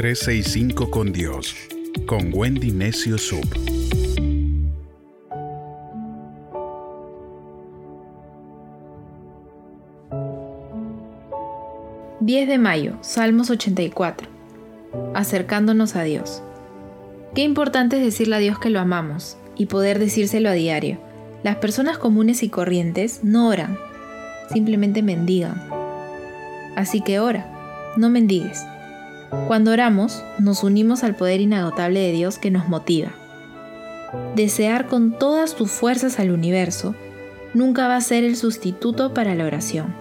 365 con Dios, con Wendy Necio Sub. ...10 de mayo, Salmos 84... ...acercándonos a Dios... Qué importante es decirle a Dios que lo amamos y poder decírselo a diario. Las personas comunes y corrientes no oran, simplemente mendigan. Así que ora, no mendigues. Cuando oramos, nos unimos al poder inagotable de Dios que nos motiva. Desear con todas tus fuerzas al universo nunca va a ser el sustituto para la oración.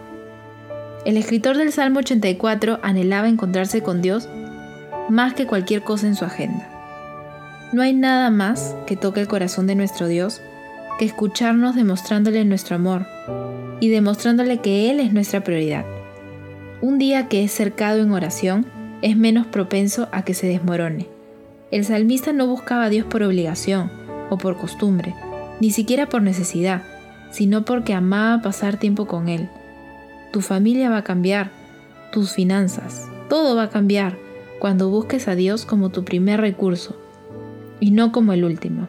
El escritor del Salmo 84 anhelaba encontrarse con Dios más que cualquier cosa en su agenda. No hay nada más que toque el corazón de nuestro Dios que escucharnos demostrándole nuestro amor y demostrándole que Él es nuestra prioridad. Un día que es cercado en oración es menos propenso a que se desmorone. El salmista no buscaba a Dios por obligación o por costumbre, ni siquiera por necesidad, sino porque amaba pasar tiempo con Él. Tu familia va a cambiar, tus finanzas, todo va a cambiar cuando busques a Dios como tu primer recurso y no como el último.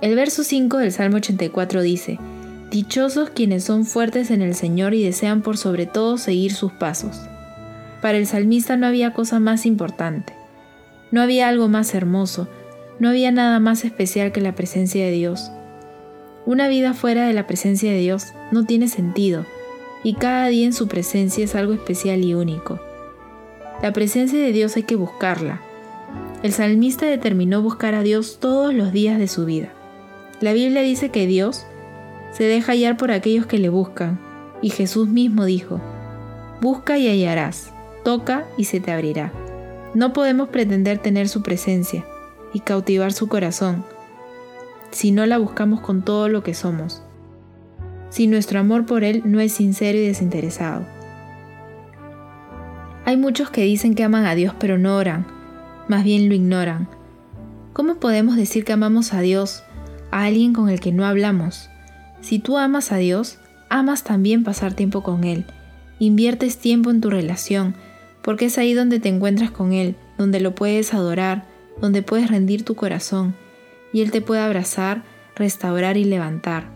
El verso 5 del Salmo 84 dice, Dichosos quienes son fuertes en el Señor y desean por sobre todo seguir sus pasos. Para el salmista no había cosa más importante, no había algo más hermoso, no había nada más especial que la presencia de Dios. Una vida fuera de la presencia de Dios no tiene sentido, y cada día en su presencia es algo especial y único. La presencia de Dios hay que buscarla, el salmista determinó buscar a Dios todos los días de su vida. La Biblia dice que Dios se deja hallar por aquellos que le buscan, y Jesús mismo dijo, Busca y hallarás, toca y se te abrirá. No podemos pretender tener su presencia y cautivar su corazón si no la buscamos con todo lo que somos, si nuestro amor por Él no es sincero y desinteresado. Hay muchos que dicen que aman a Dios pero no oran, más bien lo ignoran. ¿Cómo podemos decir que amamos a Dios, a alguien con el que no hablamos? Si tú amas a Dios, amas también pasar tiempo con Él. Inviertes tiempo en tu relación, porque es ahí donde te encuentras con Él, donde lo puedes adorar, donde puedes rendir tu corazón, y Él te puede abrazar, restaurar y levantar.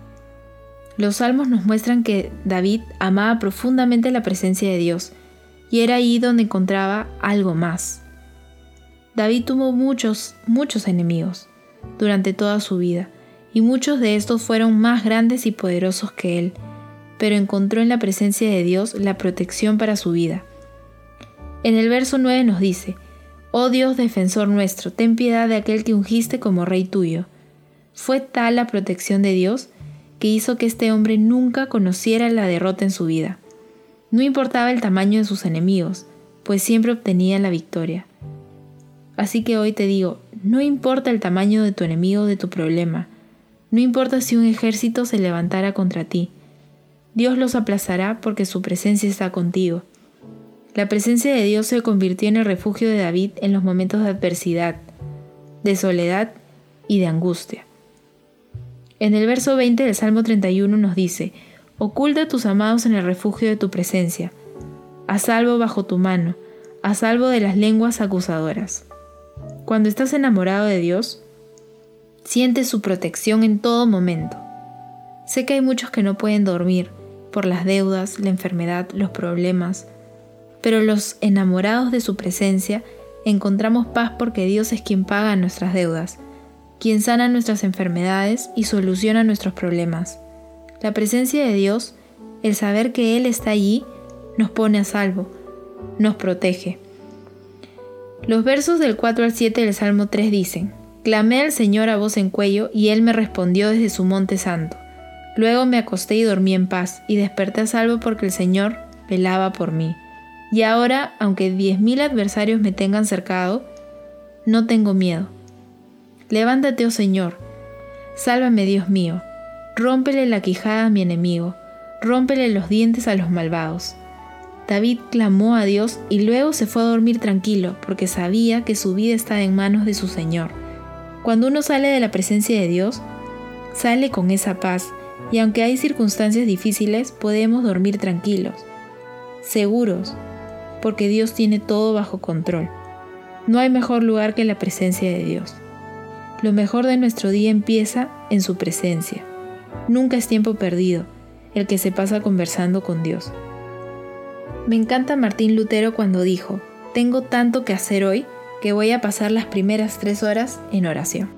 Los salmos nos muestran que David amaba profundamente la presencia de Dios, y era ahí donde encontraba algo más. David tuvo muchos, muchos enemigos durante toda su vida, y muchos de estos fueron más grandes y poderosos que él, pero encontró en la presencia de Dios la protección para su vida. En el verso 9 nos dice, Oh Dios defensor nuestro, ten piedad de aquel que ungiste como rey tuyo. Fue tal la protección de Dios que hizo que este hombre nunca conociera la derrota en su vida. No importaba el tamaño de sus enemigos, pues siempre obtenía la victoria. Así que hoy te digo, no importa el tamaño de tu enemigo o de tu problema, no importa si un ejército se levantara contra ti, Dios los aplazará porque su presencia está contigo. La presencia de Dios se convirtió en el refugio de David en los momentos de adversidad, de soledad y de angustia. En el verso 20 del Salmo 31 nos dice, Oculta a tus amados en el refugio de tu presencia, a salvo bajo tu mano, a salvo de las lenguas acusadoras. Cuando estás enamorado de Dios, sientes su protección en todo momento. Sé que hay muchos que no pueden dormir por las deudas, la enfermedad, los problemas, pero los enamorados de su presencia encontramos paz porque Dios es quien paga nuestras deudas, quien sana nuestras enfermedades y soluciona nuestros problemas. La presencia de Dios, el saber que Él está allí, nos pone a salvo, nos protege. Los versos del 4 al 7 del Salmo 3 dicen, Clamé al Señor a voz en cuello, y Él me respondió desde su monte santo. Luego me acosté y dormí en paz, y desperté a salvo porque el Señor velaba por mí. Y ahora, aunque diez mil adversarios me tengan cercado, no tengo miedo. Levántate, oh Señor, sálvame, Dios mío, rómpele la quijada a mi enemigo, rómpele los dientes a los malvados. David clamó a Dios y luego se fue a dormir tranquilo porque sabía que su vida estaba en manos de su Señor. Cuando uno sale de la presencia de Dios, sale con esa paz y aunque hay circunstancias difíciles, podemos dormir tranquilos, seguros, porque Dios tiene todo bajo control. No hay mejor lugar que la presencia de Dios. Lo mejor de nuestro día empieza en su presencia. Nunca es tiempo perdido el que se pasa conversando con Dios. Me encanta Martín Lutero cuando dijo, tengo tanto que hacer hoy que voy a pasar las primeras tres horas en oración.